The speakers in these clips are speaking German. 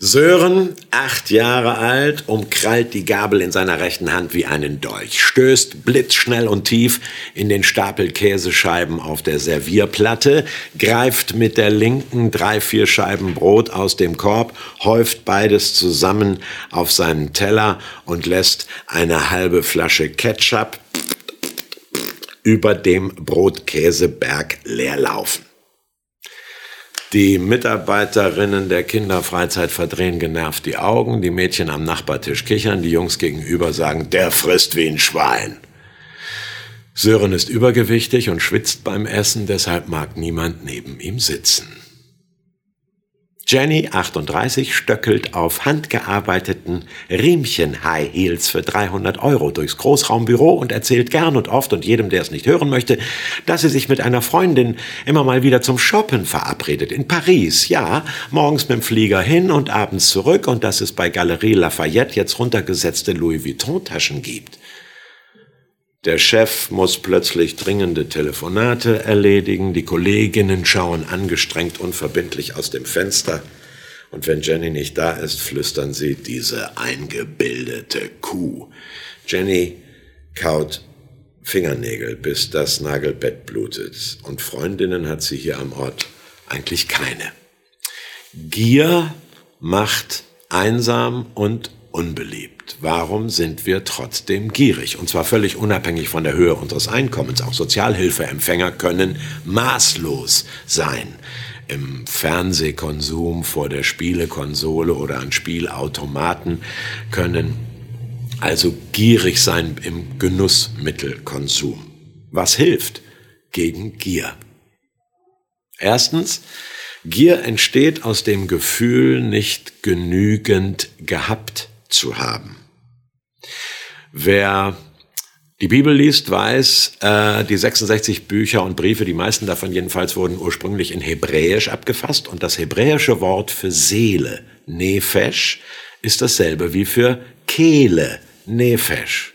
Sören, acht Jahre alt, umkrallt die Gabel in seiner rechten Hand wie einen Dolch, stößt blitzschnell und tief in den Stapel Käsescheiben auf der Servierplatte, greift mit der linken drei, vier Scheiben Brot aus dem Korb, häuft beides zusammen auf seinen Teller und lässt eine halbe Flasche Ketchup über dem Brotkäseberg leerlaufen. Die Mitarbeiterinnen der Kinderfreizeit verdrehen genervt die Augen, die Mädchen am Nachbartisch kichern, die Jungs gegenüber sagen, der frisst wie ein Schwein. Sören ist übergewichtig und schwitzt beim Essen, deshalb mag niemand neben ihm sitzen. Jenny, 38, stöckelt auf handgearbeiteten Riemchen-High Heels für 300 Euro durchs Großraumbüro und erzählt gern und oft und jedem, der es nicht hören möchte, dass sie sich mit einer Freundin immer mal wieder zum Shoppen verabredet. In Paris, ja, morgens mit dem Flieger hin und abends zurück und dass es bei Galerie Lafayette jetzt runtergesetzte Louis Vuitton-Taschen gibt. Der Chef muss plötzlich dringende Telefonate erledigen, die Kolleginnen schauen angestrengt unverbindlich aus dem Fenster, und wenn Jenny nicht da ist, flüstern sie diese eingebildete Kuh. Jenny kaut Fingernägel, bis das Nagelbett blutet, und Freundinnen hat sie hier am Ort eigentlich keine. Gier macht einsam und unbeliebt. Warum sind wir trotzdem gierig? Und zwar völlig unabhängig von der Höhe unseres Einkommens. Auch Sozialhilfeempfänger können maßlos sein. Im Fernsehkonsum, vor der Spielekonsole oder an Spielautomaten können also gierig sein im Genussmittelkonsum. Was hilft gegen Gier? Erstens, Gier entsteht aus dem Gefühl, nicht genügend gehabt zu haben. Wer die Bibel liest, weiß, äh, die 66 Bücher und Briefe, die meisten davon jedenfalls wurden ursprünglich in Hebräisch abgefasst und das hebräische Wort für Seele, Nefesh, ist dasselbe wie für Kehle, Nefesh.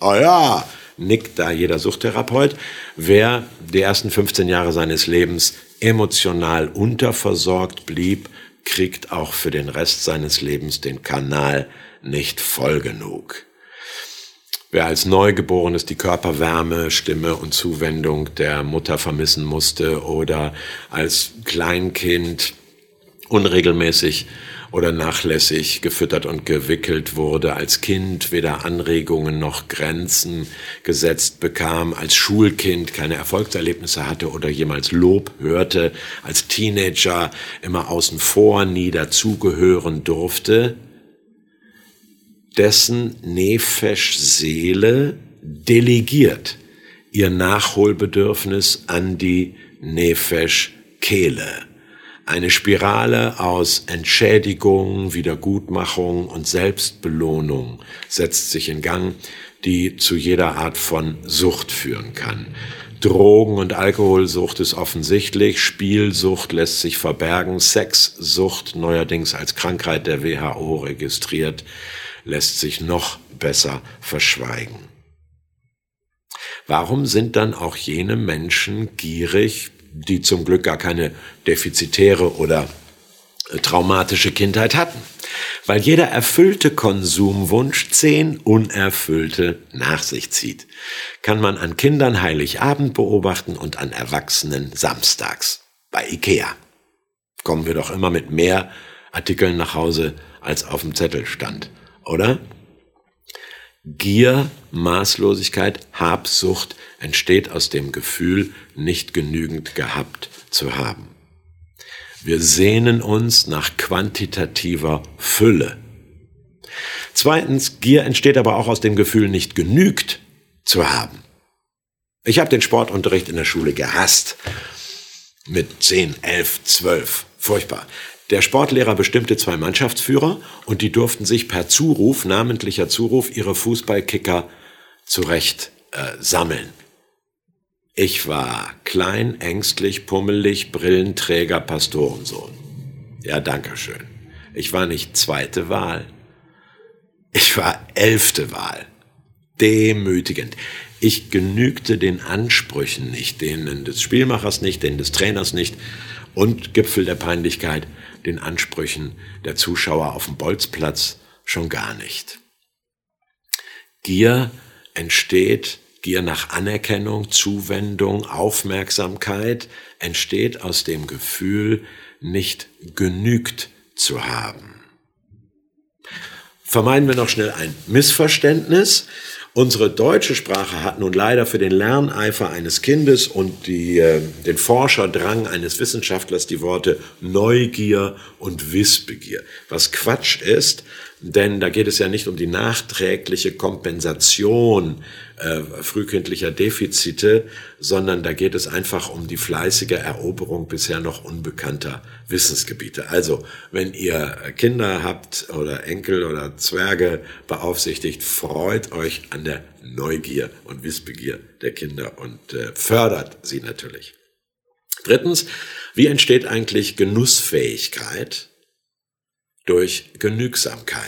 Oh ja, nickt da jeder Suchtherapeut. Wer die ersten 15 Jahre seines Lebens emotional unterversorgt blieb, kriegt auch für den Rest seines Lebens den Kanal nicht voll genug. Wer als Neugeborenes die Körperwärme, Stimme und Zuwendung der Mutter vermissen musste oder als Kleinkind unregelmäßig oder nachlässig gefüttert und gewickelt wurde, als Kind weder Anregungen noch Grenzen gesetzt bekam, als Schulkind keine Erfolgserlebnisse hatte oder jemals Lob hörte, als Teenager immer außen vor, nie dazugehören durfte, dessen Nefesh-Seele delegiert ihr Nachholbedürfnis an die Nefesh-Kehle. Eine Spirale aus Entschädigung, Wiedergutmachung und Selbstbelohnung setzt sich in Gang, die zu jeder Art von Sucht führen kann. Drogen- und Alkoholsucht ist offensichtlich, Spielsucht lässt sich verbergen, Sexsucht neuerdings als Krankheit der WHO registriert, lässt sich noch besser verschweigen. Warum sind dann auch jene Menschen gierig, die zum Glück gar keine defizitäre oder äh, traumatische Kindheit hatten? Weil jeder erfüllte Konsumwunsch zehn unerfüllte nach sich zieht. Kann man an Kindern Heiligabend beobachten und an Erwachsenen samstags. Bei Ikea. Kommen wir doch immer mit mehr Artikeln nach Hause, als auf dem Zettel stand oder? Gier, Maßlosigkeit, Habsucht entsteht aus dem Gefühl, nicht genügend gehabt zu haben. Wir sehnen uns nach quantitativer Fülle. Zweitens, Gier entsteht aber auch aus dem Gefühl, nicht genügt zu haben. Ich habe den Sportunterricht in der Schule gehasst. Mit 10, 11, 12. Furchtbar. Der Sportlehrer bestimmte zwei Mannschaftsführer und die durften sich per Zuruf, namentlicher Zuruf, ihre Fußballkicker zurecht äh, sammeln. Ich war klein, ängstlich, pummelig, Brillenträger, Pastorensohn. Ja, danke schön. Ich war nicht zweite Wahl. Ich war elfte Wahl. Demütigend. Ich genügte den Ansprüchen nicht, denen des Spielmachers nicht, denen des Trainers nicht und Gipfel der Peinlichkeit, den Ansprüchen der Zuschauer auf dem Bolzplatz schon gar nicht. Gier entsteht, Gier nach Anerkennung, Zuwendung, Aufmerksamkeit, entsteht aus dem Gefühl, nicht genügt zu haben. Vermeiden wir noch schnell ein Missverständnis. Unsere deutsche Sprache hat nun leider für den Lerneifer eines Kindes und die, äh, den Forscherdrang eines Wissenschaftlers die Worte Neugier und Wissbegier. Was Quatsch ist, denn da geht es ja nicht um die nachträgliche Kompensation äh, frühkindlicher Defizite, sondern da geht es einfach um die fleißige Eroberung bisher noch unbekannter Wissensgebiete. Also, wenn ihr Kinder habt oder Enkel oder Zwerge beaufsichtigt, freut euch an der Neugier und Wissbegier der Kinder und äh, fördert sie natürlich. Drittens, wie entsteht eigentlich Genussfähigkeit? Durch Genügsamkeit.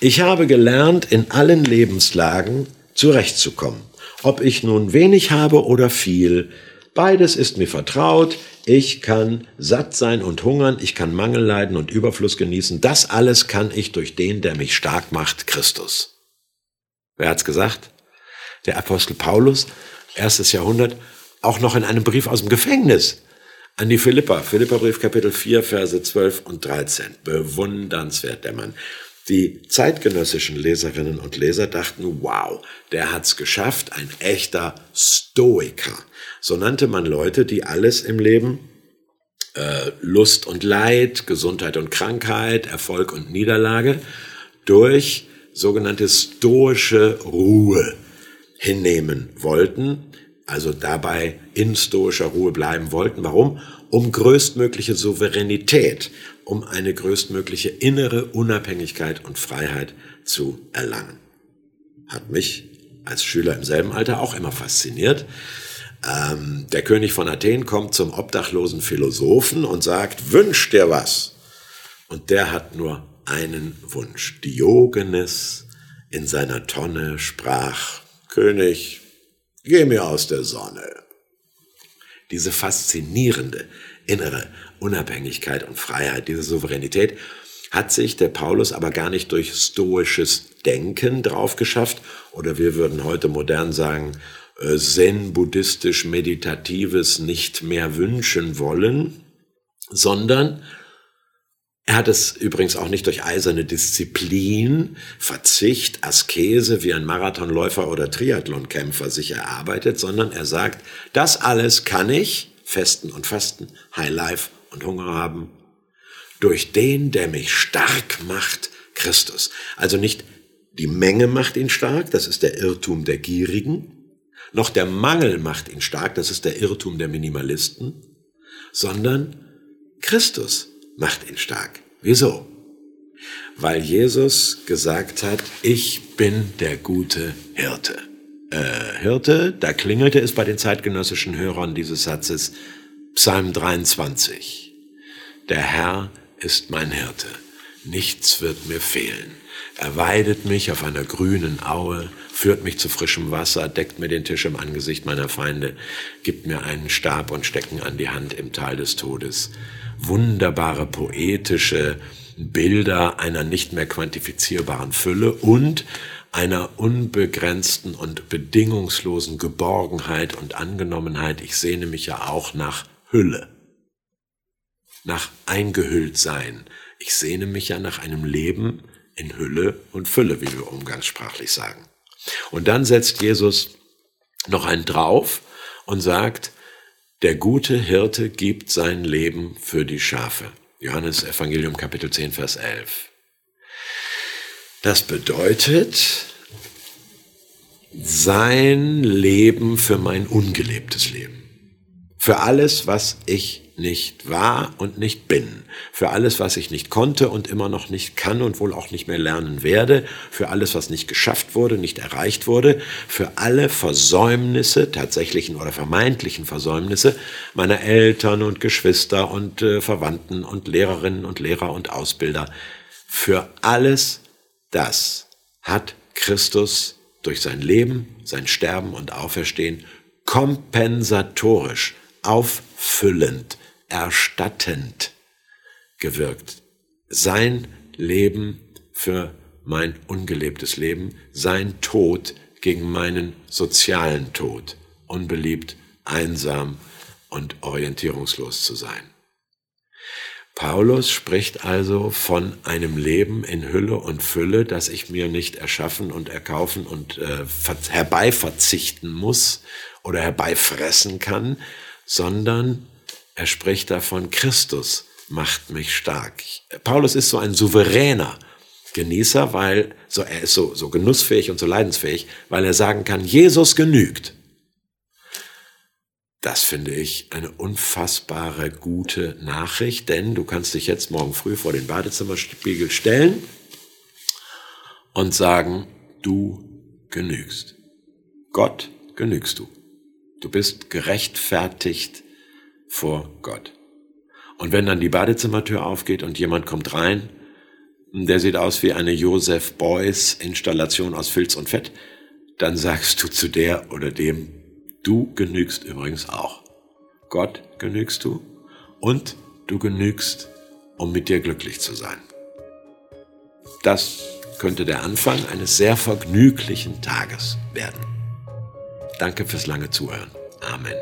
Ich habe gelernt, in allen Lebenslagen zurechtzukommen. Ob ich nun wenig habe oder viel, beides ist mir vertraut. Ich kann satt sein und hungern, ich kann Mangel leiden und Überfluss genießen. Das alles kann ich durch den, der mich stark macht, Christus. Wer hat's gesagt? Der Apostel Paulus, erstes Jahrhundert, auch noch in einem Brief aus dem Gefängnis an die Philippa, Philipperbrief Kapitel 4, Verse 12 und 13. Bewundernswert, der Mann. Die zeitgenössischen Leserinnen und Leser dachten, wow, der hat's geschafft, ein echter Stoiker. So nannte man Leute, die alles im Leben, äh, Lust und Leid, Gesundheit und Krankheit, Erfolg und Niederlage, durch sogenannte stoische Ruhe hinnehmen wollten, also dabei in stoischer Ruhe bleiben wollten. Warum? Um größtmögliche Souveränität, um eine größtmögliche innere Unabhängigkeit und Freiheit zu erlangen. Hat mich als Schüler im selben Alter auch immer fasziniert. Ähm, der König von Athen kommt zum obdachlosen Philosophen und sagt, wünsch dir was. Und der hat nur einen Wunsch. Diogenes in seiner Tonne sprach, König, Geh mir aus der Sonne. Diese faszinierende innere Unabhängigkeit und Freiheit, diese Souveränität, hat sich der Paulus aber gar nicht durch stoisches Denken drauf geschafft, oder wir würden heute modern sagen, äh, zen-buddhistisch-meditatives nicht mehr wünschen wollen, sondern er hat es übrigens auch nicht durch eiserne Disziplin, Verzicht, Askese wie ein Marathonläufer oder Triathlonkämpfer sich erarbeitet, sondern er sagt, das alles kann ich, Festen und Fasten, High Life und Hunger haben, durch den, der mich stark macht, Christus. Also nicht die Menge macht ihn stark, das ist der Irrtum der Gierigen, noch der Mangel macht ihn stark, das ist der Irrtum der Minimalisten, sondern Christus macht ihn stark. Wieso? Weil Jesus gesagt hat, ich bin der gute Hirte. Äh, Hirte, da klingelte es bei den zeitgenössischen Hörern dieses Satzes Psalm 23. Der Herr ist mein Hirte, nichts wird mir fehlen. Er weidet mich auf einer grünen Aue, führt mich zu frischem Wasser, deckt mir den Tisch im Angesicht meiner Feinde, gibt mir einen Stab und Stecken an die Hand im Tal des Todes wunderbare poetische Bilder einer nicht mehr quantifizierbaren Fülle und einer unbegrenzten und bedingungslosen Geborgenheit und Angenommenheit. Ich sehne mich ja auch nach Hülle, nach eingehüllt sein. Ich sehne mich ja nach einem Leben in Hülle und Fülle, wie wir umgangssprachlich sagen. Und dann setzt Jesus noch einen drauf und sagt, der gute Hirte gibt sein Leben für die Schafe. Johannes Evangelium Kapitel 10, Vers 11. Das bedeutet, sein Leben für mein ungelebtes Leben. Für alles, was ich nicht war und nicht bin, für alles, was ich nicht konnte und immer noch nicht kann und wohl auch nicht mehr lernen werde, für alles, was nicht geschafft wurde, nicht erreicht wurde, für alle Versäumnisse, tatsächlichen oder vermeintlichen Versäumnisse meiner Eltern und Geschwister und äh, Verwandten und Lehrerinnen und Lehrer und Ausbilder. Für alles das hat Christus durch sein Leben, sein Sterben und Auferstehen kompensatorisch, auffüllend erstattend gewirkt. Sein Leben für mein ungelebtes Leben, sein Tod gegen meinen sozialen Tod, unbeliebt, einsam und orientierungslos zu sein. Paulus spricht also von einem Leben in Hülle und Fülle, das ich mir nicht erschaffen und erkaufen und äh, herbeiverzichten muss oder herbeifressen kann, sondern er spricht davon, Christus macht mich stark. Paulus ist so ein souveräner Genießer, weil so, er ist so, so genussfähig und so leidensfähig, weil er sagen kann, Jesus genügt. Das finde ich eine unfassbare gute Nachricht, denn du kannst dich jetzt morgen früh vor den Badezimmerspiegel stellen und sagen, du genügst. Gott genügst du. Du bist gerechtfertigt vor Gott. Und wenn dann die Badezimmertür aufgeht und jemand kommt rein, der sieht aus wie eine Joseph Beuys Installation aus Filz und Fett, dann sagst du zu der oder dem, Du genügst übrigens auch. Gott genügst du und du genügst, um mit dir glücklich zu sein. Das könnte der Anfang eines sehr vergnüglichen Tages werden. Danke fürs lange Zuhören. Amen.